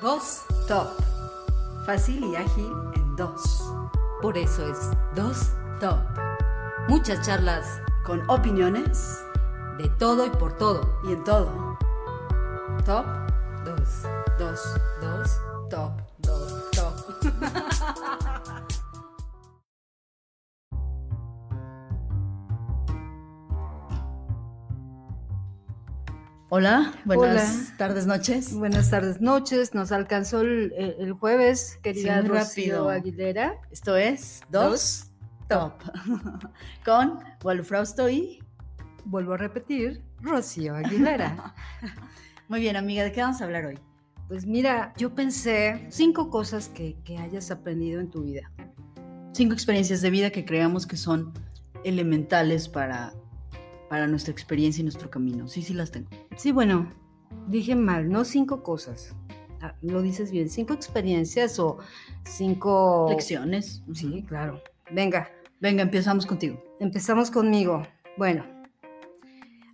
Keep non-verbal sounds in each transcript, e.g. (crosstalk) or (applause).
Dos Top. Fácil y ágil en dos. Por eso es Dos Top. Muchas charlas Con opiniones de todo y por todo. y en todo. Top dos, dos, dos, top, Hola, buenas Hola. tardes, noches. Buenas tardes, noches. Nos alcanzó el, el jueves, querida Sí, rápido. Aguilera. Esto es Dos, Top. (laughs) Con Wolfrausto y... Vuelvo a repetir, Rocío Aguilera. (laughs) Muy bien, amiga, ¿de qué vamos a hablar hoy? pues mira, yo pensé cinco cosas que, que hayas aprendido en tu vida. Cinco experiencias de vida que creamos que son elementales para, para nuestra experiencia y nuestro camino. Sí, sí las tengo. Sí, bueno, dije mal, no cinco cosas. Ah, lo dices bien, cinco experiencias o cinco... Lecciones. Sí, claro. Venga, Venga, empezamos contigo. empezamos conmigo. Bueno,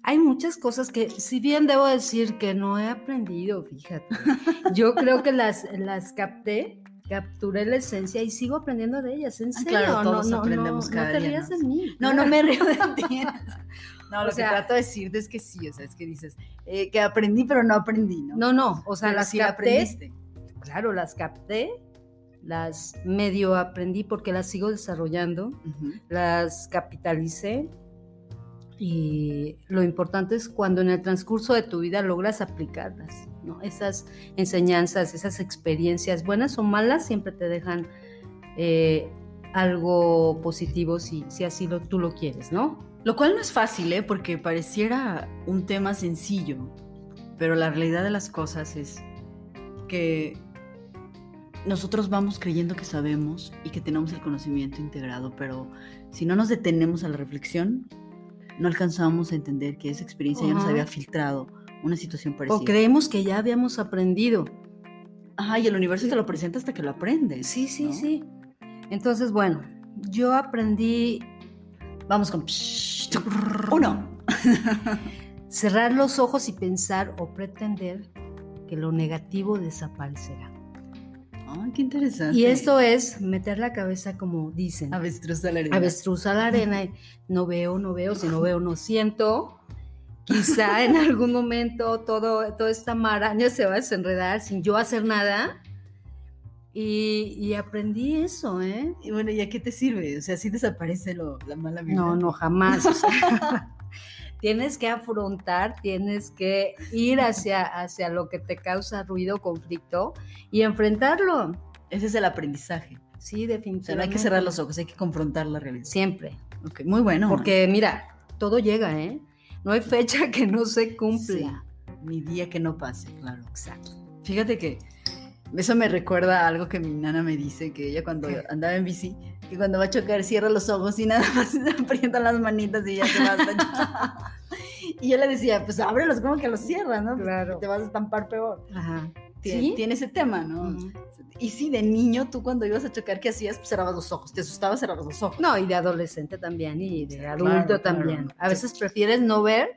hay muchas cosas que, si bien debo decir que no he aprendido, fíjate, (laughs) yo creo que las, las capté, capturé la esencia y sigo aprendiendo de ellas. En Ah, serio, claro, no, todos no, aprendemos no, cada no te día, rías de mí. No, no me río de (laughs) ti. No, O lo sea- que trato de decirte es que sí, o sea, es que dices eh, que aprendí, pero no aprendí, ¿no? No, no, o sea, Pero las sí capté, aprendiste. claro, las capté, las medio aprendí porque las sigo desarrollando. Las capitalicé y lo importante es cuando en el transcurso de tu vida logras aplicarlas, ¿no? Esas enseñanzas, esas experiencias, buenas o malas, siempre te dejan eh, algo positivo si, si así lo, tú lo quieres, ¿no? Lo cual no es fácil, ¿eh? Porque pareciera un tema sencillo, pero la realidad de las cosas es que nosotros vamos creyendo que sabemos y que tenemos el conocimiento integrado, pero si no nos detenemos a la reflexión, no alcanzamos a entender que esa experiencia ya nos había filtrado una situación parecida. O creemos que ya habíamos aprendido. Ajá, y el universo te lo presenta hasta que lo aprendes. Sí, sí, ¿no? sí. Entonces, bueno, yo aprendí Vamos con... Uno. (laughs) cerrar los ojos y pensar o pretender que lo negativo desaparecerá. Ay, qué interesante. Y esto es meter la cabeza como dicen. Avestruz a la arena. Avestruz a la arena. No veo, no veo, si no veo, no siento. Quizá en algún momento todo, toda esta maraña se va a desenredar sin yo hacer nada. Y, y aprendí eso, ¿eh? Y bueno, ¿y a qué te sirve? O sea, sí desaparece lo, la mala vibra. No, no, jamás. o sea, (laughs) tienes que afrontar, tienes que ir hacia, hacia lo que te causa ruido, conflicto y enfrentarlo. Ese es el aprendizaje. Sí, O sea, definitivamente. no hay que cerrar los ojos, hay que confrontar la realidad. Siempre. Ok, muy bueno. Porque mira, todo llega, ¿eh? No hay fecha que no se cumpla. Mi día que no pase, claro. Exacto. Fíjate que eso me recuerda a algo que mi nana me dice, que ella cuando ¿Qué? andaba en bici, que cuando va a chocar cierra los ojos y nada más (laughs) se aprietan las manitas y ya te vas a (laughs) Y yo le decía, pues ábrelos, como que los cierras, ¿no? Pues Claro. Te vas a estampar peor. Ajá. Tiene, ¿Sí? tiene ese tema, ¿no? Ujú. Y si de niño tú cuando ibas a chocar, ¿qué hacías? Pues cerrabas los ojos, te asustabas, cerrabas los ojos. No, y de adolescente también, y de Claro, adulto claro. también. A veces prefieres no ver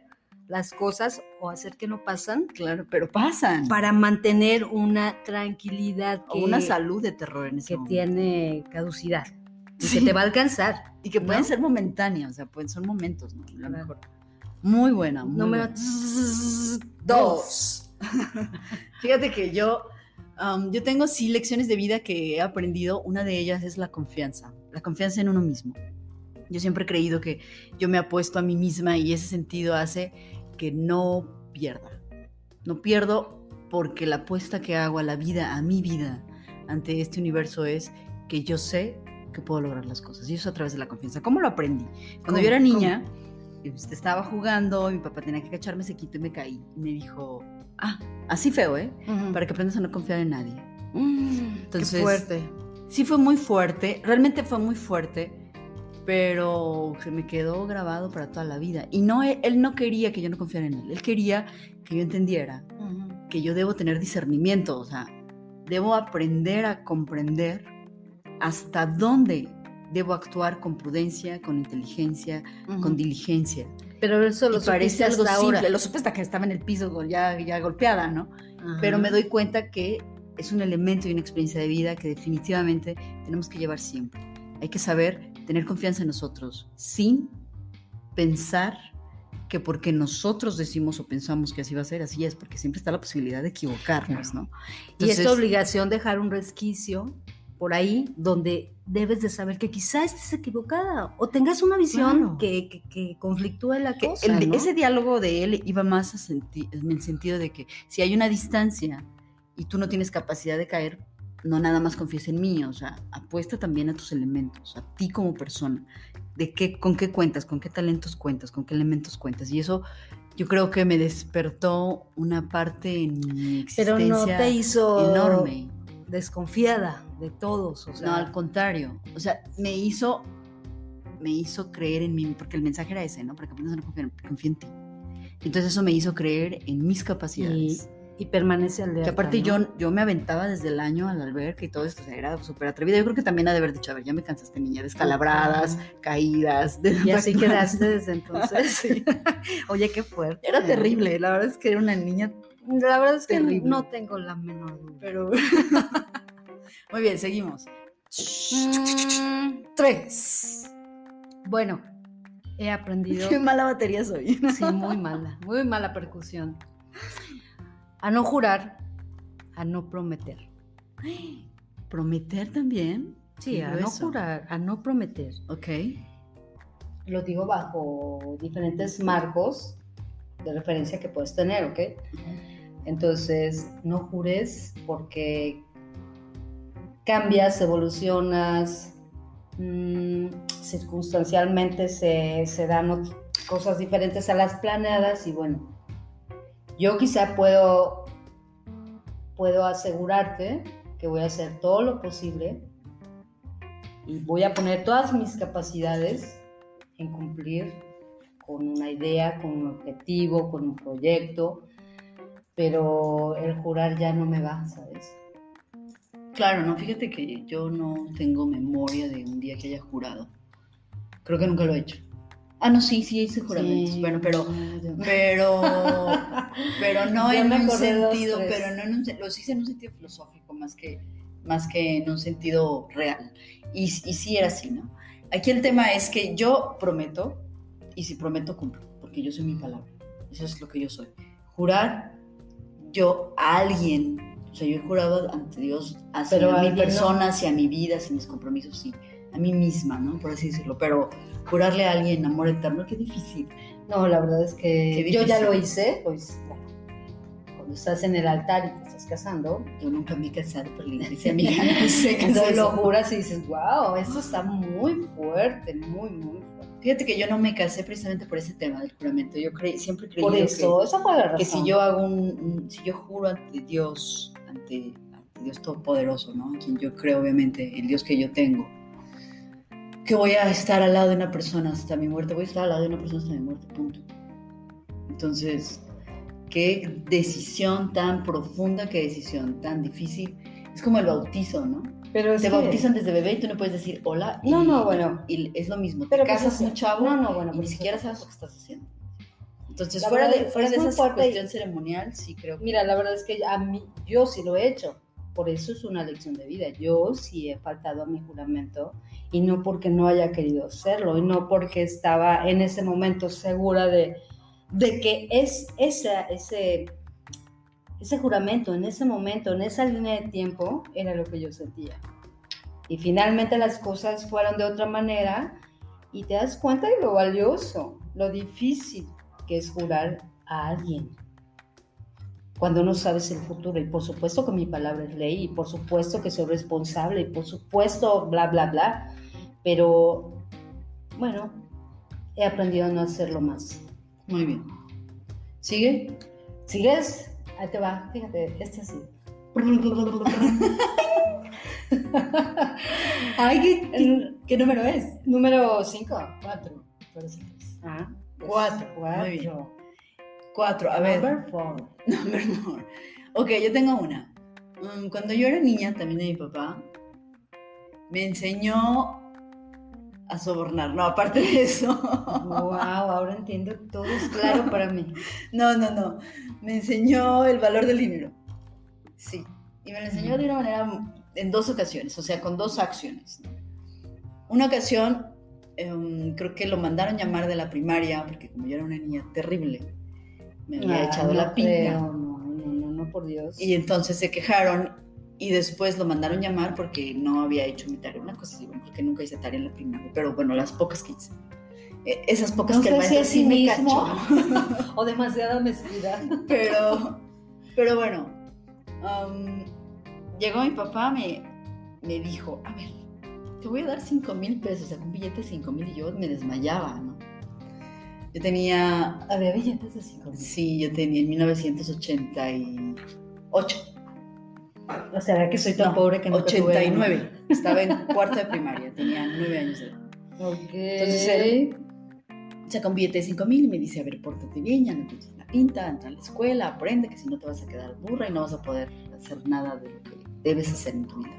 las cosas o hacer que no pasan Claro, pero pasan. para mantener una tranquilidad O que, una salud de terror en ese que momento. tiene caducidad y Sí. que te va a alcanzar. Y que pueden ¿no? ser momentáneas, o sea, pueden, son momentos, ¿no? A lo mejor. Muy buena. muy Número buena. dos. (laughs) Fíjate que yo, um, yo tengo sí lecciones de vida que he aprendido. Una de ellas es la confianza, la confianza en uno mismo. Yo siempre he creído que yo me apuesto a mí misma y ese sentido hace que no pierda. No pierdo porque la apuesta que hago a la vida, a mi vida, ante este universo es que yo sé que puedo lograr las cosas. Y eso a través de la confianza. ¿Cómo lo aprendí? Cuando ¿Cómo? yo era niña, este, estaba jugando, mi papá tenía que cacharme sequito y me caí. Y me dijo, ah, así feo, ¿eh? Para que aprendas a no confiar en nadie. Mm, Entonces- qué fuerte. Sí fue muy fuerte, realmente fue muy fuerte, pero se me quedó grabado para toda la vida. Y no, él, él no quería que yo no confiara en él, él quería que yo entendiera que yo debo tener discernimiento, o sea, debo aprender a comprender hasta dónde debo actuar con prudencia, con inteligencia, con diligencia. Pero eso lo Y parece algo hasta simple, ahora. lo supe hasta que estaba en el piso ya, ya golpeada, ¿no? Ajá. Pero me doy cuenta que es un elemento y una experiencia de vida que definitivamente tenemos que llevar siempre. Hay que saber tener confianza en nosotros sin pensar que porque nosotros decimos o pensamos que así va a ser, así es, porque siempre está la posibilidad de equivocarnos, ¿no? y es tu obligación dejar un resquicio por ahí donde debes de saber que quizás estés equivocada o tengas una visión que, que, conflictúe la cosa. Ese diálogo de él iba más en el sentido de que si hay una distancia y tú no tienes capacidad de caer, no nada más confíes en mí, o sea, apuesta también a tus elementos, a ti como persona, de qué, con qué cuentas, con qué talentos cuentas, con qué elementos cuentas. Y eso yo creo que me despertó una parte en mi existencia Pero no te hizo enorme. Desconfiada de todos, o sea. No, al contrario, o sea, me hizo me hizo creer en mí, porque el mensaje era ese, ¿no? Para que aprendas a confiar, confía en ti. Entonces eso me hizo creer en mis capacidades. Y permanece al día. Que aparte yo, yo me aventaba desde el año al alberca y todo esto, o sea, era súper atrevida. Yo creo que también ha de haber dicho, a ver, ya me cansaste, niña, descalabradas, caídas. De y así (laughs) quedaste desde entonces. (laughs) Oye, qué fuerte. Era terrible, la verdad es que era una niña La verdad es que no tengo la menor duda. Pero... (laughs) Muy bien, seguimos. Mm. Tres. Bueno, he aprendido... Qué mala batería soy. (laughs) Sí, muy mala, muy mala percusión. A no jurar, a no prometer. ¿Prometer también? Sí, a no jurar, a no prometer. Ok. Lo digo bajo diferentes marcos de referencia que puedes tener, ¿ok? Entonces, no jures porque cambias, evolucionas, mm, circunstancialmente se, se dan cosas diferentes a las planeadas y bueno, yo quizá puedo, puedo asegurarte que voy a hacer todo lo posible y voy a poner todas mis capacidades en cumplir con una idea, con un objetivo, con un proyecto, pero el jurar ya no me va, ¿sabes? Claro, no, fíjate que yo no tengo memoria de un día que haya jurado. Creo que nunca lo he hecho. Ah, no, sí, sí hice juramentos. bueno, pero, pero, (laughs) pero no en un sentido, pero no en un, los hice en un sentido filosófico más que, más que en un sentido real. Y, y sí era así, ¿no? Aquí el tema es que yo prometo, y si prometo cumplo, porque yo soy mi palabra. Eso es lo que yo soy. Jurar, yo a alguien, o sea, yo he jurado ante Dios hacia pero mi persona, hacia mi vida, hacia mis compromisos, sí a mí misma, ¿no? Por así decirlo. Pero jurarle a alguien amor eterno, qué difícil. No, la verdad es que yo ya lo hice, pues cuando estás en el altar y te estás casando. Yo nunca me he casado, pero le dice a mi hija, no sé (laughs) Entonces lo juras y dices, wow, esto está muy fuerte, muy, muy fuerte. Fíjate que yo no me casé precisamente por ese tema del juramento. Yo siempre creí por eso, que, esa fue la razón. que si yo hago un, si yo juro ante Dios, ante, ante Dios Todopoderoso, ¿no? A quien yo creo, obviamente, el Dios que yo tengo, que voy a estar al lado de una persona hasta mi muerte, voy a estar al lado de una persona hasta mi muerte, punto. Entonces, qué decisión tan profunda, qué decisión tan difícil. Es como el bautizo, ¿no? Pero te bautizan desde bebé y tú no puedes decir hola. no, no, bueno. Y es lo mismo. Pero te pues casas un chavo no, no, bueno, y ni siquiera sabes lo que estás haciendo. Entonces, fuera de, fuera de esa cuestión ceremonial, sí creo que... Mira, la verdad es que a mí, yo sí lo he hecho. Por eso es una lección de vida. Yo sí he faltado a mi juramento y no porque no haya querido hacerlo y no porque estaba en ese momento segura de, de que es ese, ese, ese juramento, en ese momento, en esa línea de tiempo, era lo que yo sentía. Y finalmente las cosas fueron de otra manera y te das cuenta de lo valioso, lo difícil que es jurar a alguien cuando no sabes el futuro. Y por supuesto que mi palabra es ley, y por supuesto que soy responsable, y por supuesto, bla, bla, bla. Pero, bueno, he aprendido a no hacerlo más. Muy bien. ¿Sigue? ¿Sigues? Ahí te va, fíjate, este así. (laughs) Ay, ¿qué, número es? Número 5. 4. Ah, 4. Muy bien. Cuatro, a ver. Number four. (laughs) Number four. Ok, yo tengo una. Mm, cuando yo era niña, también de mi papá, me enseñó a sobornar. No, aparte de eso. Wow, ahora entiendo todo es claro para mí. (laughs) No, no, no. Me enseñó el valor del dinero. Sí. Y me lo enseñó de una manera, en dos ocasiones, o sea, con dos acciones. Una ocasión, em, creo que lo mandaron llamar de la primaria, porque como yo era una niña terrible, me había Ah, echado no la pinta. creo, No, no, no, no, por Dios. Y entonces se quejaron y después lo mandaron llamar porque no había hecho mi tarea. Una cosa así, bueno, porque nunca hice tarea en la primaria, pero bueno, las pocas que hice. Eh, Esas pocas No que el si maestro es sí me cachó. (laughs) o demasiada honestidad. (laughs) Pero, pero bueno, am, llegó mi papá, me, me dijo, a ver, te voy a dar 5 mil pesos, sacó un billete de 5 mil y yo me desmayaba, ¿no? Yo tenía, Había billetes de cinco mil. sí, yo tenía en 1988. O sea, que soy tan No, pobre que no 89. Estaba en cuarto de primaria, tenía 9 años de edad. Ok. Entonces él saca un billete de 5 mil y me dice, a ver, pórtate bien, ya no te eches la pinta, entra a la escuela, aprende, que si no te vas a quedar burra y no vas a poder hacer nada de lo que debes hacer en tu vida.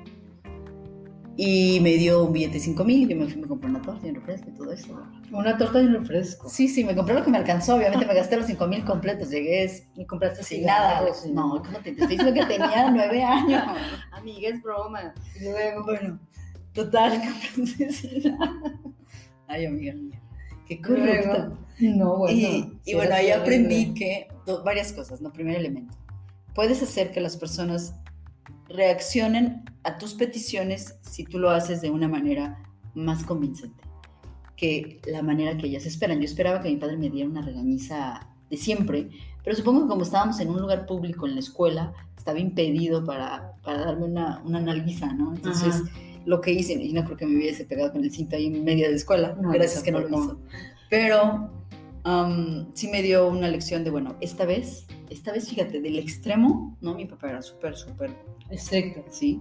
Y me dio un billete de 5 mil y yo me fui, me compré una torta y un refresco y todo eso. Una torta y un refresco. Sí, sí, me compré lo que me alcanzó, obviamente me gasté los 5 mil completos, llegué Y compraste sin nada. No, ¿cómo te, te estoy diciendo que tenía 9 años? (laughs) Amiga, es broma. Y luego, Bueno, total, (laughs) compré sin nada. Ay, amiga mía, qué corrupta. No, bueno. y, bueno, ahí aprendí que do- varias cosas, ¿no? Primer elemento. Puedes hacer que las personas reaccionen a tus peticiones si tú lo haces de una manera más convincente que la manera que ellas esperan. Yo esperaba que mi padre me diera una regañiza de siempre, pero supongo que como estábamos en un lugar público en la escuela, estaba impedido para, para darme una, una nalguiza, ¿no? Entonces, Ajá. lo que hice, y no creo que me hubiese pegado con el cinto ahí en medio de la escuela, No, gracias que no lo hizo. Pero am, sí me dio una lección de, bueno, esta vez, esta vez, fíjate, del extremo, ¿no? Mi papá era súper, súper, Exacto. ¿sí?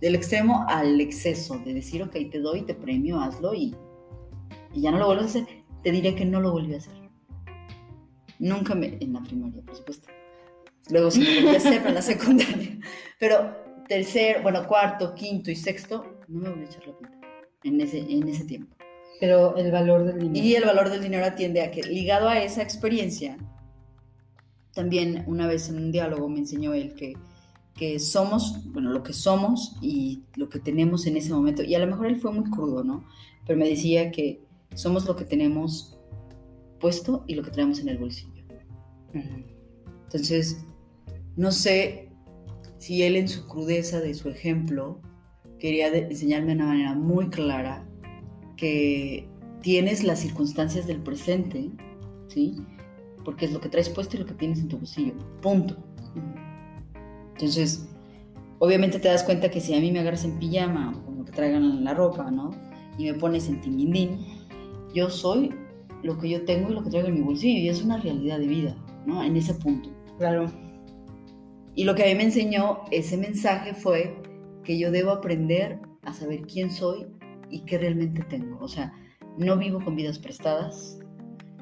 Del extremo al exceso, de decir, ok, te doy, te premio, hazlo y, y ya no lo vuelves a hacer. Te diré que no lo volví a hacer. Nunca me, en la primaria, por supuesto. Luego sí lo volví a hacer, en la secundaria. Pero tercer, bueno, cuarto, quinto y sexto, no me volví a echar la pinta en ese, en ese tiempo. Pero el valor del dinero. Y el valor del dinero atiende a que, ligado a esa experiencia, también una vez en un diálogo me enseñó él que, que somos, bueno, lo que somos y lo que tenemos en ese momento, y a lo mejor él fue muy crudo, ¿no? Pero me decía que somos lo que tenemos puesto y lo que tenemos en el bolsillo. Entonces, no sé si él en su crudeza de su ejemplo quería enseñarme de una manera muy clara que tienes las circunstancias del presente, ¿sí? Porque es lo que traes puesto y lo que tienes en tu bolsillo. Punto. Entonces, obviamente te das cuenta que si a mí me agarras en pijama o como que traigan la ropa, ¿no? Y me pones en tinguindín, yo soy lo que yo tengo y lo que traigo en mi bolsillo y es una realidad de vida, ¿no? En ese punto. Claro. Y lo que a mí me enseñó ese mensaje fue que yo debo aprender a saber quién soy y qué realmente tengo. O sea, no vivo con vidas prestadas,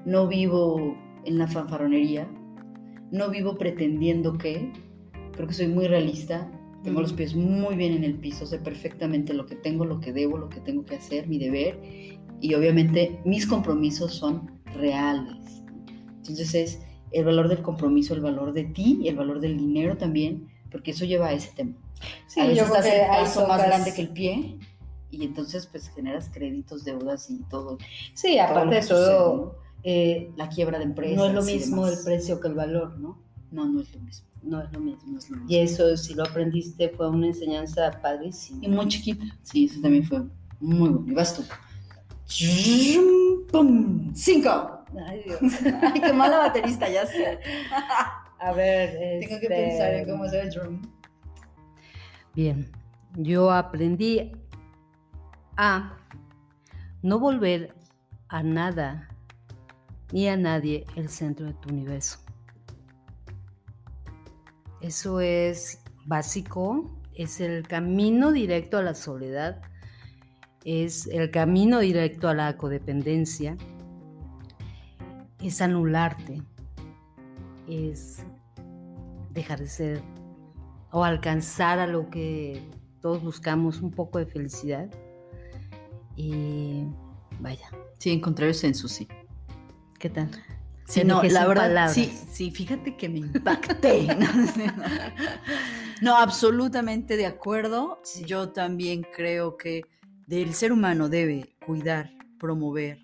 no vivo en la fanfarronería, no vivo pretendiendo que, creo que soy muy realista, tengo los pies muy bien en el piso, sé perfectamente lo que tengo, lo que debo, lo que tengo que hacer, mi deber, y obviamente mis compromisos son reales. Entonces es el valor del compromiso, el valor de ti y el valor del dinero también, porque eso lleva a ese tema. Sí, a veces yo creo que el paso más grande que el pie y entonces pues generas créditos, deudas y todo. Sí, aparte de sucede, todo, ¿no? eh, La quiebra de empresas. no es lo mismo el precio que el valor, ¿no? No, no es lo mismo. No es lo mismo. No es lo mismo. Y eso, si lo aprendiste, fue una enseñanza padrísima. Y muy chiquita. Sí, eso también fue muy bueno. Y vas tú. ¡Pum! ¡Cinco! Ay, Dios. Ay, qué mala baterista, ya sé. A ver, Tengo que este, pensar en cómo hacer el drum. Bien, yo aprendí a no volver a nada ni a nadie el centro de tu universo. Eso es básico, es el camino directo a la soledad, es el camino directo a la codependencia, es anularte, es dejar de ser o alcanzar a lo que todos buscamos, un poco de felicidad. Y vaya, Sí, encontrar el senso, sí. ¿qué tal? Sí, no, la verdad, sí, sí, fíjate que me impacté. (laughs) no, absolutamente de acuerdo. Yo también creo que el ser humano debe cuidar, promover,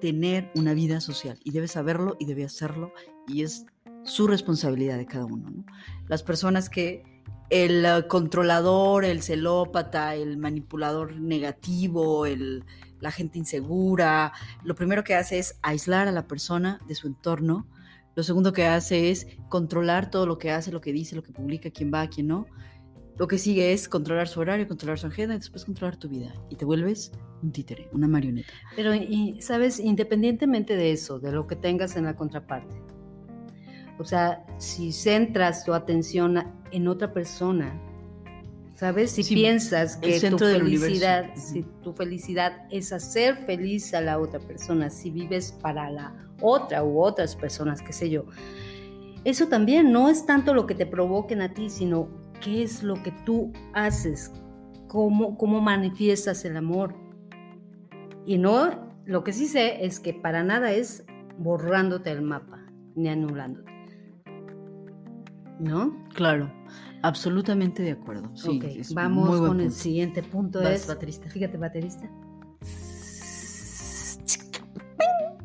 tener una vida social y debe saberlo y debe hacerlo y es su responsabilidad de cada uno. Las personas que el controlador, el celópata, el manipulador negativo, el, la gente insegura, lo primero que hace es aislar a la persona de su entorno. Lo segundo que hace es controlar todo lo que hace, lo que dice, lo que publica, quién va, quién no. Lo que sigue es controlar su horario, controlar su agenda y después controlar tu vida. Y te vuelves un títere, una marioneta. Pero, ¿sabes? Independientemente de eso, de lo que tengas en la contraparte. O sea, si centras tu atención en otra persona, ¿sabes? Si piensas que tu felicidad, si tu felicidad es hacer feliz a la otra persona, si vives para la otra u otras personas, qué sé yo, eso también no es tanto lo que te provoquen a ti, sino qué es lo que tú haces, cómo, cómo manifiestas el amor. Y no, lo que sí sé es que para nada es borrándote el mapa, ni anulándote. ¿No? Claro, absolutamente de acuerdo. Sí, vamos con el siguiente punto. es, baterista. Fíjate, baterista.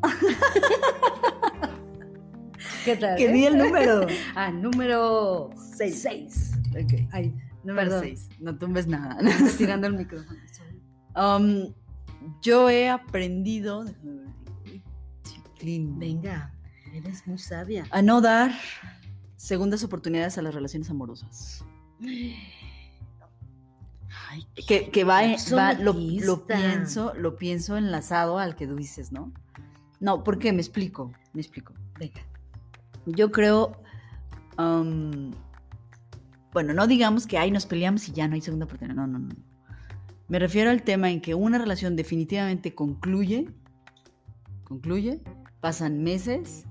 (laughs) ¿Qué tal? Que di el número. (laughs) ah, número 6. Ok. Ay, número 6. No tumbes nada. (laughs) tirando el micrófono. Um, yo he aprendido. Venga, eres muy sabia. A no dar segundas oportunidades a las relaciones amorosas. Ay, que, va, lo, lo, pienso, lo pienso enlazado al que tú dices, ¿no? No, ¿por qué? Me explico, me explico. Venga. Yo creo, um, bueno, no digamos que ahí nos peleamos y ya no hay segunda oportunidad, no, no, no. Me refiero al tema en que una relación definitivamente concluye, concluye, pasan meses,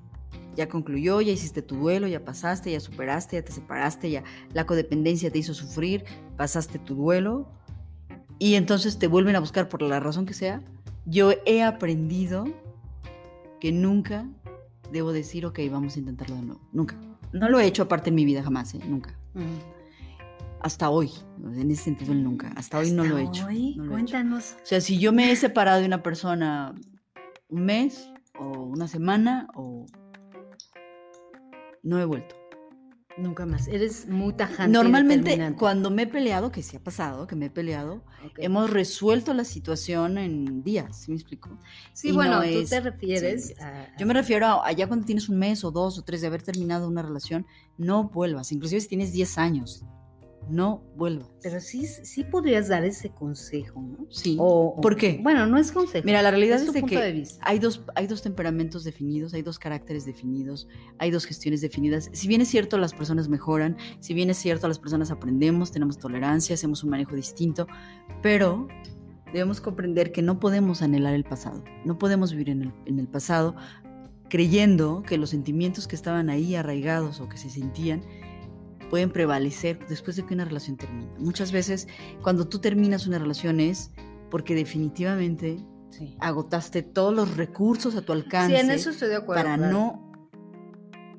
ya concluyó, ya hiciste tu duelo, ya pasaste, ya superaste, ya te separaste, ya la codependencia te hizo sufrir, pasaste tu duelo y entonces te vuelven a buscar por la razón que sea. Yo he aprendido que nunca debo decir, ok, vamos a intentarlo de nuevo. Nunca. No lo he hecho aparte en mi vida jamás, ¿eh? nunca. Mm hasta hoy, en ese sentido nunca, hasta, hoy no lo he hecho. Cuéntanos. O sea, si yo me he separado de una persona un mes o una semana o no he vuelto. Nunca más. Eres muy tajante. Normalmente, cuando me he peleado, que sí ha pasado, que me he peleado, hemos resuelto la situación en días, ¿sí me explico? Sí, bueno, tú te refieres a, Yo me refiero a allá cuando tienes un mes o dos o tres de haber terminado una relación, no vuelvas. Inclusive si tienes 10 años, no vuelvas. Pero sí, sí podrías dar ese consejo, ¿no? Sí. ¿Por qué? Bueno, no es consejo. Mira, la realidad es, que hay dos, hay dos temperamentos definidos, hay dos caracteres definidos, hay dos gestiones definidas. Si bien es cierto, las personas mejoran, si bien es cierto, las personas aprendemos, tenemos tolerancia, hacemos un manejo distinto, pero debemos comprender que no podemos anhelar el pasado, no podemos vivir en el, en el pasado creyendo que los sentimientos que estaban ahí arraigados o que se sentían pueden prevalecer después de que una relación termina. Muchas veces cuando tú terminas una relación es porque definitivamente agotaste todos los recursos a tu alcance sí, en eso estoy de acuerdo, para no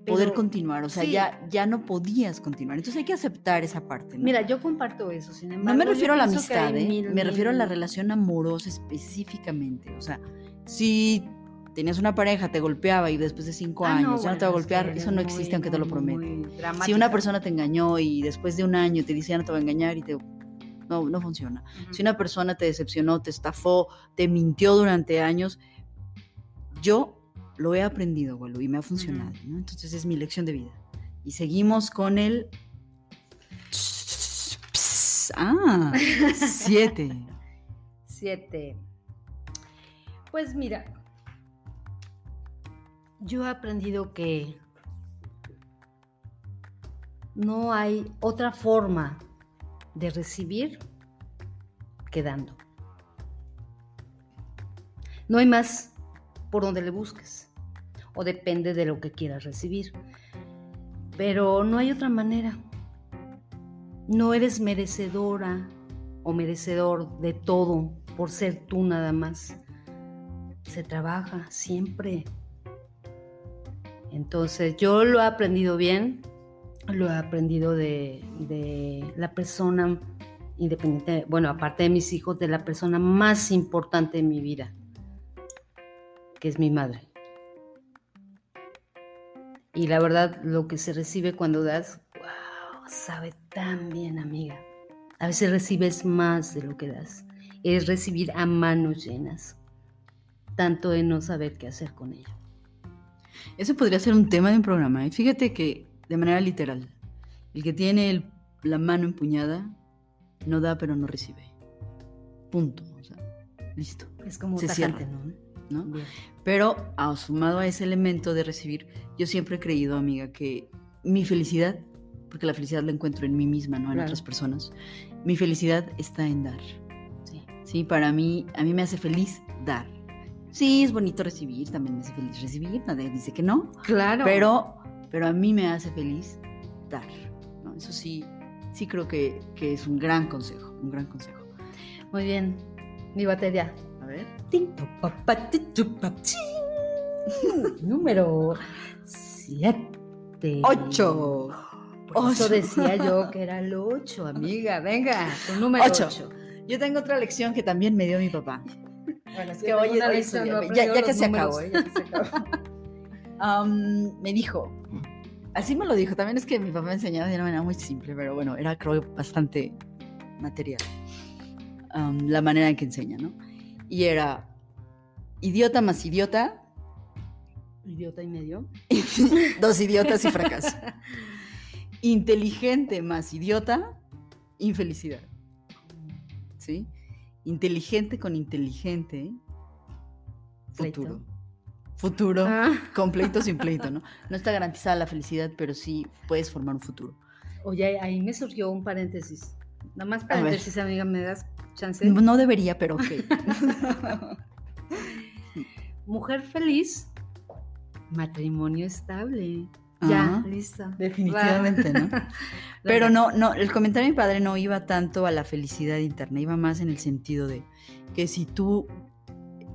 poder continuar, o sea, ya, ya no podías continuar. Entonces hay que aceptar esa parte. Mira, yo comparto eso, sin embargo. No me refiero a la amistad, ¿eh? me refiero a la relación amorosa específicamente. O sea, si tenías una pareja, te golpeaba y después de cinco ah, años ya no te va a golpear, eso no existe aunque te lo prometa. Si una persona te engañó y después de un año te dice ya no te va a engañar y te... No, no funciona. Si una persona te decepcionó, te estafó, te mintió durante años, yo lo he aprendido, Walu, y me ha funcionado. Entonces es mi lección de vida. Y seguimos con el... Ah, (laughs) siete. Siete. Pues mira, yo he aprendido que no hay otra forma de recibir que dando. No hay más por donde le busques, o depende de lo que quieras recibir. Pero no hay otra manera. No eres merecedora o merecedor de todo por ser tú nada más. Se trabaja siempre Entonces, yo lo he aprendido bien, lo he aprendido de, de la persona independiente, bueno, aparte de mis hijos, de la persona más importante en mi vida, que es mi madre. Y la verdad, lo que se recibe cuando das, wow, sabe tan bien, amiga. A veces recibes más de lo que das. Es recibir a manos llenas, tanto de no saber qué hacer con ello. Eso podría ser un tema de un programa. ¿eh? Fíjate que, de manera literal, el que tiene la mano empuñada no da pero no recibe. Punto. O sea, listo. Es como Se tajante, cierra. ¿no? ¿no? Pero ah, sumado a ese elemento de recibir, yo siempre he creído, amiga, que mi felicidad, porque la felicidad la encuentro en mí misma, no en Claro. otras personas, mi felicidad está en dar. Sí. Sí, para mí, a mí me hace feliz dar. Sí, es bonito recibir, también me hace feliz recibir, nadie dice que no, Claro. pero, pero a mí me hace feliz dar. ¿no? Eso sí, sí creo que, que es un gran consejo, un gran consejo. Muy bien. Mi batería. A ver. (laughs) Número 7. Ocho. Por eso Ocho. decía yo (laughs) que era el 8, amiga. Venga, tu número Ocho. 8. Yo tengo otra lección que también me dio mi papá. Bueno, es que hoy- hoy ya- ya- ya que se acabó. Ya que se acabó. Am, me dijo, así me lo dijo, también es que mi papá me enseñaba de una manera muy simple, pero bueno, era creo bastante material. La manera en que enseña, ¿no? Y era idiota más idiota, Idiota y medio. (laughs) dos idiotas y fracaso. Inteligente más idiota, infelicidad. ¿Sí? Inteligente con inteligente, futuro. Futuro. Ah, Con pleito sin (laughs) pleito, ¿no? No está garantizada la felicidad, pero sí puedes formar un futuro. Oye, ahí me surgió un paréntesis. Nada más paréntesis, amiga, ¿me das chance? No debería, pero ok. (laughs) Mujer feliz, matrimonio estable. Ya, Ajá, listo. Definitivamente, ¿no? (laughs) Pero no, no, el comentario de mi padre no iba tanto a la felicidad interna, iba más en el sentido de que si tú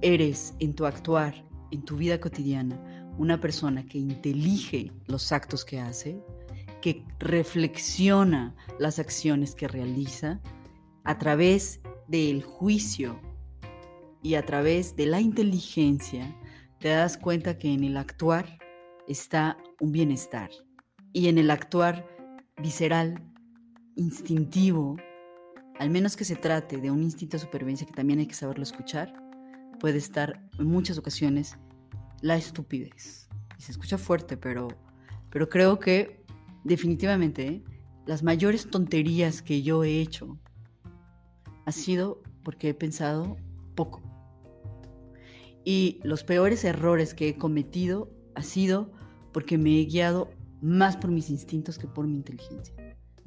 eres en tu actuar, en tu vida cotidiana, una persona que intelige los actos que hace, que reflexiona las acciones que realiza a través del juicio y a través de la inteligencia, te das cuenta que en el actuar está un bienestar y en el actuar visceral, instintivo, al menos que se trate de un instinto de supervivencia que también hay que saberlo escuchar, puede estar en muchas ocasiones la estupidez. Y se escucha fuerte, pero, pero creo que definitivamente las mayores tonterías que yo he hecho ha sido porque he pensado poco. Y los peores errores que he cometido ha sido porque me he guiado más por mis instintos que por mi inteligencia.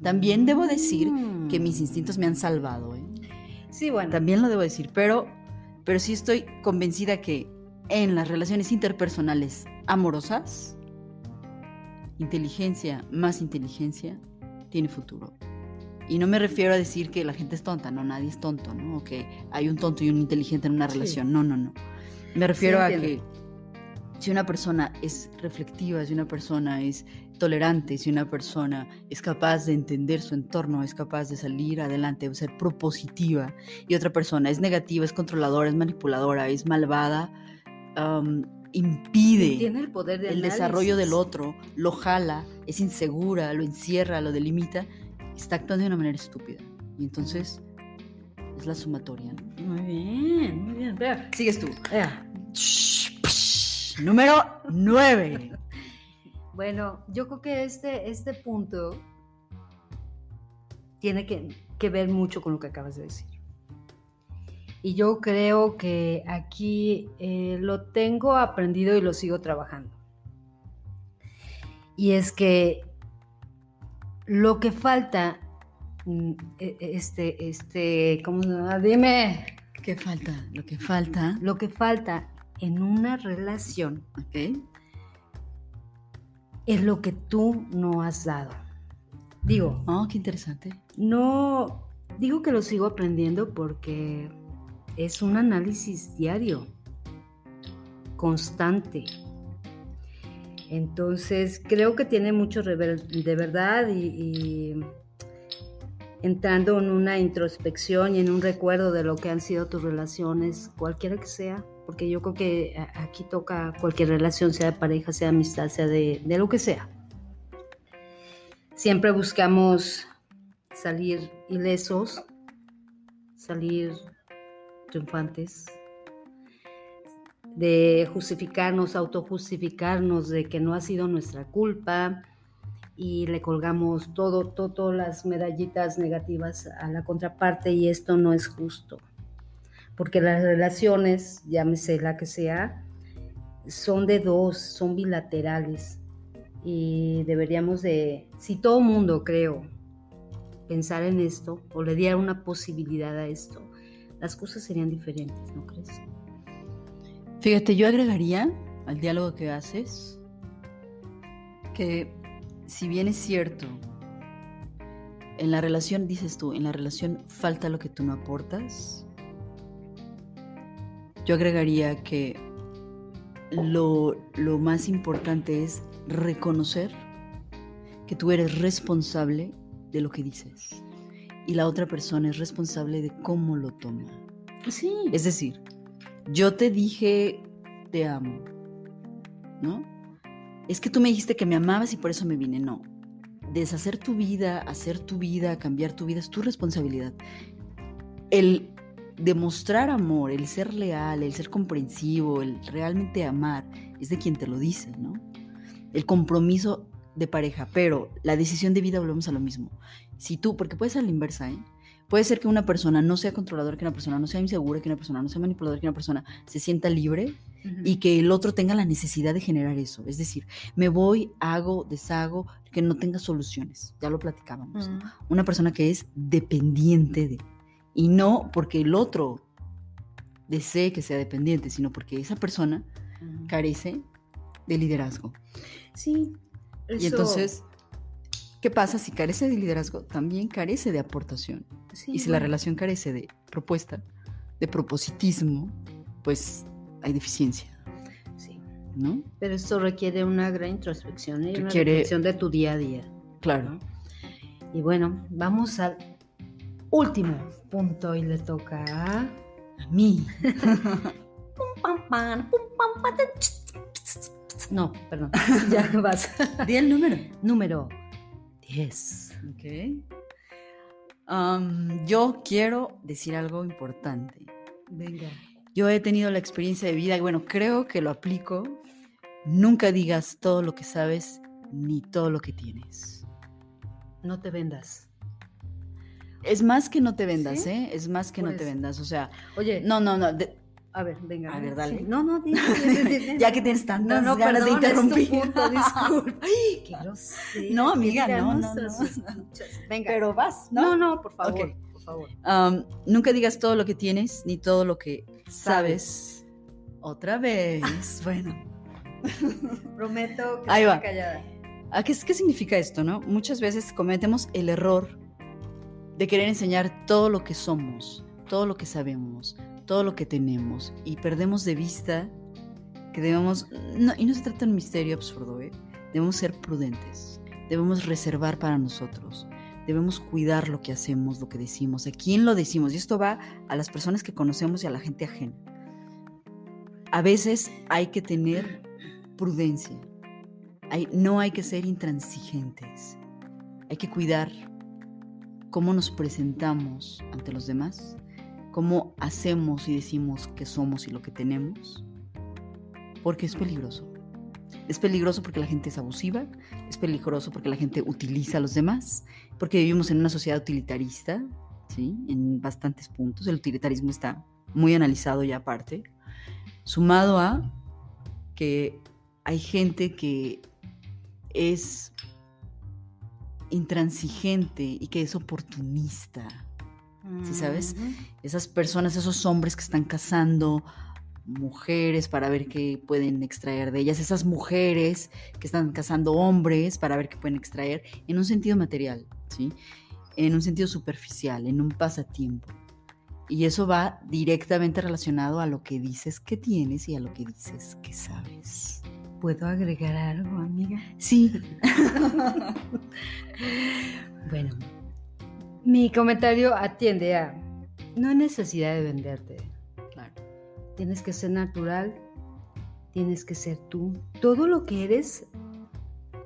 También debo decir que mis instintos me han salvado, ¿eh? Sí, bueno. También lo debo decir, pero, pero sí estoy convencida que en las relaciones interpersonales amorosas, inteligencia más inteligencia tiene futuro. Y no me refiero a decir que la gente es tonta, no, nadie es tonto, ¿no? O que hay un tonto y un inteligente en una Sí. relación, no, no, no. Me refiero a que. Si una persona es reflectiva, si una persona es tolerante, si una persona es capaz de entender su entorno, es capaz de salir adelante, de ser propositiva, y otra persona es negativa, es controladora, es manipuladora, es malvada, impide Tiene el poder de el análisis. desarrollo del otro, lo jala, es insegura, lo encierra, lo delimita, está actuando de una manera estúpida. Y entonces es la sumatoria. ¿no? Muy bien, muy bien. Vea. Sigues tú. Vea. Número 9. Bueno, yo creo que este, este punto tiene que, que ver mucho con lo que acabas de decir. Y yo creo que aquí eh, lo tengo aprendido y lo sigo trabajando. Y es que lo que falta, mm, e- e- este, este, ¿cómo se llama? Dime, ¿Qué falta? Lo que falta. lo que falta en una relación Ok. es lo que tú no has dado. Digo, Oh, qué interesante. no, digo que lo sigo aprendiendo porque es un análisis diario, constante. Entonces, creo que tiene mucho de verdad y, entrando en una introspección y en un recuerdo de lo que han sido tus relaciones, cualquiera que sea, porque yo creo que aquí toca cualquier relación, sea de pareja, sea de amistad, sea de, de lo que sea. Siempre buscamos salir ilesos, salir triunfantes, de justificarnos, autojustificarnos de que no ha sido nuestra culpa y le colgamos todo, todas las medallitas negativas a la contraparte y esto no es justo. Porque las relaciones, llámese la que sea, son de dos, son bilaterales y deberíamos de, si todo mundo creo, pensar en esto o le diera una posibilidad a esto, las cosas serían diferentes, ¿no crees? Fíjate, yo agregaría al diálogo que haces que si bien es cierto, en la relación, dices tú, en la relación falta lo que tú no aportas, yo agregaría que lo, lo más importante es reconocer que tú eres responsable de lo que dices y la otra persona es responsable de cómo lo toma. Sí. Es decir, yo te dije, te amo, ¿no? Es que tú me dijiste que me amabas y por eso me vine. No. Deshacer tu vida, hacer tu vida, cambiar tu vida es tu responsabilidad. El demostrar amor, el ser leal, el ser comprensivo, el realmente amar, es de quien te lo dice, ¿no? El compromiso de pareja, pero la decisión de vida volvemos a lo mismo. Si tú, porque puede ser la inversa, ¿eh? Puede ser que una persona no sea controladora, que una persona no sea insegura, que una persona no sea manipuladora, que una persona se sienta libre y que el otro tenga la necesidad de generar eso. Es decir, me voy, hago, deshago, que no tenga soluciones. Ya lo platicábamos. Una persona que es dependiente de. Y no porque el otro desee que sea dependiente, sino porque esa persona carece de liderazgo. Sí. Y entonces ¿Qué pasa si carece de liderazgo? También carece de aportación. y si la relación carece de propuesta, de propositismo, pues hay deficiencia. Sí. ¿No? Pero esto requiere una gran introspección y una reflexión de tu día a día. Claro. Y bueno, vamos al último punto y le toca a, mí. no, perdón. (laughs) Ya (laughs) vas. Di el número. Número Yes. Ok. yo quiero decir algo importante. Venga. Yo he tenido la experiencia de vida, y bueno, creo que lo aplico. Nunca digas todo lo que sabes ni todo lo que tienes. No te vendas. Es más que no te vendas, ¿eh? Es más que no te pues, vendas. O sea, oye, no, no, no. A ver, venga. A ver, dale. No, no, (laughs) ya que tienes tantas no, no, ganas de interrumpir. (laughs) disculpa. Ay, qué grosera. No, amiga, no, no, no, Venga. Pero vas, ¿no? No, no, por favor, por favor. Um, nunca digas todo lo que tienes ni todo lo que sabes. Otra vez. (laughs) bueno. Prometo que Ahí va. callada. ¿A qué, ¿Qué significa esto, no? Muchas veces cometemos el error de querer enseñar todo lo que somos, todo lo que sabemos, todo lo que tenemos y perdemos de vista que debemos, y no se trata de un misterio absurdo, ¿eh? debemos ser prudentes, debemos reservar para nosotros, debemos cuidar lo que hacemos, lo que decimos, a quién lo decimos, y esto va a las personas que conocemos y a la gente ajena. A veces hay que tener prudencia, no hay que ser intransigentes, hay que cuidar cómo nos presentamos ante los demás cómo hacemos y decimos que somos y lo que tenemos, porque es peligroso. Es peligroso porque la gente es abusiva, es peligroso porque la gente utiliza a los demás, porque vivimos en una sociedad utilitarista, ¿sí? En bastantes puntos. El utilitarismo está muy analizado ya aparte, sumado a que hay gente que es intransigente y que es oportunista ¿sí sabes? Esas personas, esos hombres que están cazando mujeres para ver qué pueden extraer de ellas, esas mujeres que están cazando hombres para ver qué pueden extraer, en un sentido material, ¿sí? En un sentido superficial, en un pasatiempo. Y eso va directamente relacionado a lo que dices que tienes y a lo que dices que sabes. ¿Puedo agregar algo, amiga? Sí. (laughs) bueno, mi comentario atiende a, no hay necesidad de venderte. Claro. Tienes que ser natural, tienes que ser tú. Todo lo que eres,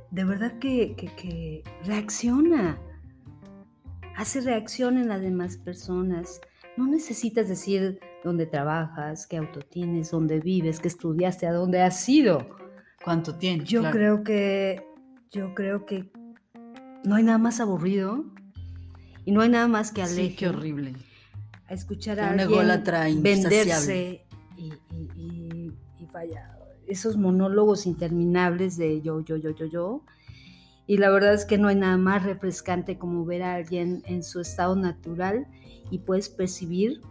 de verdad que, que, que reacciona. Hace reacción en las demás personas. No necesitas decir dónde trabajas, qué auto tienes, dónde vives, qué estudiaste, a dónde has ido ¿Cuánto tiene? Yo creo que, yo creo que no hay nada más aburrido y no hay nada más que aleje. Sí, qué horrible. A escuchar a alguien venderse y, y, y, vaya, esos monólogos interminables de yo, yo, yo, yo, yo. Y la verdad es que no hay nada más refrescante como ver a alguien en su estado natural y puedes percibir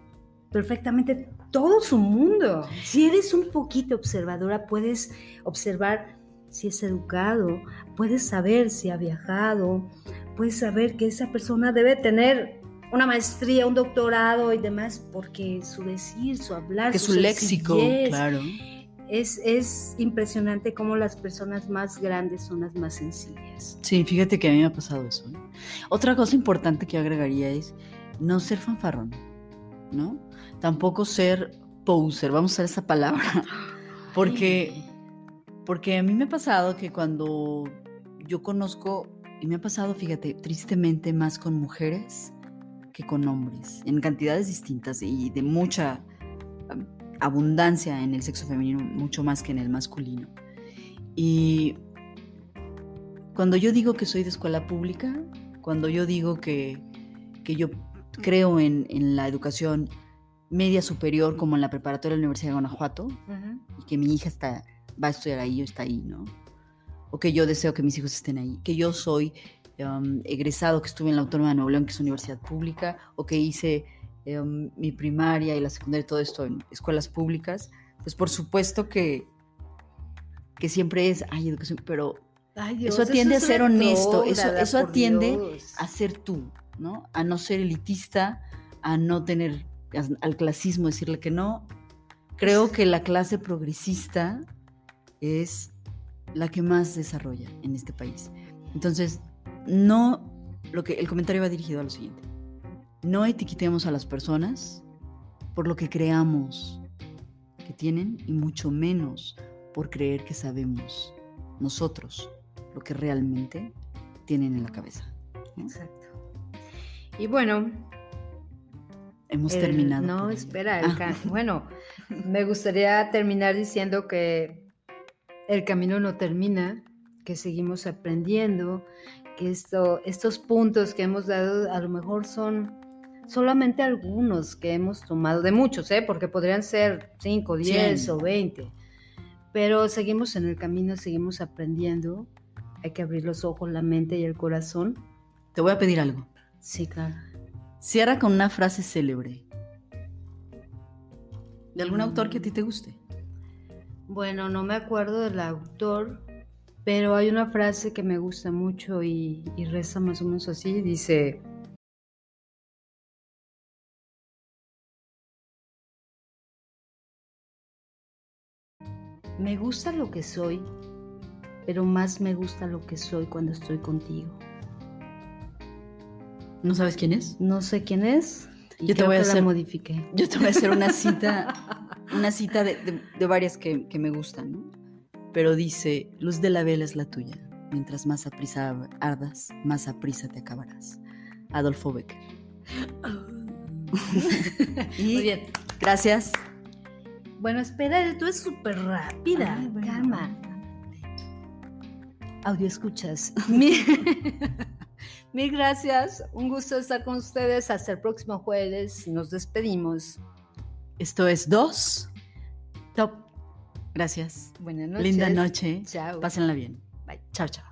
perfectamente todo su mundo. Si eres un poquito observadora, puedes observar si es educado, puedes saber si ha viajado, puedes saber que esa persona debe tener una maestría, un doctorado y demás, porque su decir, su hablar, que su, léxico, claro. Es, es impresionante cómo las personas más grandes son las más sencillas. Sí, fíjate que a mí me ha pasado eso. ¿eh? Otra cosa importante que agregaría es no ser fanfarrón, ¿no? tampoco ser poser, vamos a usar esa palabra, (gasps) porque, porque a mí me ha pasado que cuando yo conozco, y me ha pasado, fíjate, tristemente más con mujeres que con hombres, en cantidades distintas y de mucha abundancia en el sexo femenino, mucho más que en el masculino. Y cuando yo digo que soy de escuela pública, cuando yo digo que, que yo creo en, en la educación media superior como en la preparatoria de la Universidad de Guanajuato y que mi hija está, va a estudiar ahí o está ahí, ¿no? O que yo deseo que mis hijos estén ahí, que yo soy um, egresado, que estuve en la Autónoma de Nuevo León, que es universidad pública, o que hice um, mi primaria y la secundaria, todo esto en escuelas públicas, pues por supuesto que, que siempre es, ay, educación, pero eso atiende a ser honesto, eso, eso atiende a ser tú, ¿no? A no ser elitista, a no tener al clasismo decirle que no. Creo que la clase progresista es la que más desarrolla en este país. Entonces, no, lo que el comentario va dirigido a lo siguiente. No etiquetemos a las personas por lo que creamos que tienen y mucho menos por creer que sabemos nosotros lo que realmente tienen en la cabeza. Exacto. Y bueno, Hemos terminado. No, espera, ah. bueno, me gustaría terminar diciendo que el camino no termina, que seguimos aprendiendo, que esto, estos puntos que hemos dado a lo mejor son solamente algunos que hemos tomado, de muchos, ¿eh? porque podrían ser 5, 10 o 20, pero seguimos en el camino, seguimos aprendiendo, hay que abrir los ojos, la mente y el corazón. Te voy a pedir algo. Sí, claro. Cierra con una frase célebre. ¿De algún autor que a ti te guste? Bueno, no me acuerdo del autor, pero hay una frase que me gusta mucho y, reza más o menos así. Dice, Me gusta lo que soy, pero más me gusta lo que soy cuando estoy contigo. ¿No sabes quién es? No sé quién es. yo te voy a hacer, modifique. Yo te voy a hacer una (laughs) cita, una cita de, varias que, me gustan, ¿no? Pero dice, luz de la vela es la tuya. Mientras más aprisa ardas, más aprisa te acabarás. Adolfo Becker. (laughs) Muy bien. Gracias. Bueno, espera, tú es súper rápida. Calma. Audio escuchas. (laughs) Mil gracias, un gusto estar con ustedes. Hasta el próximo jueves. Nos despedimos. Esto es Dos. Top. Gracias. Buenas noches. Linda noche. Chao. Pásenla bien. Bye. Chao, chao.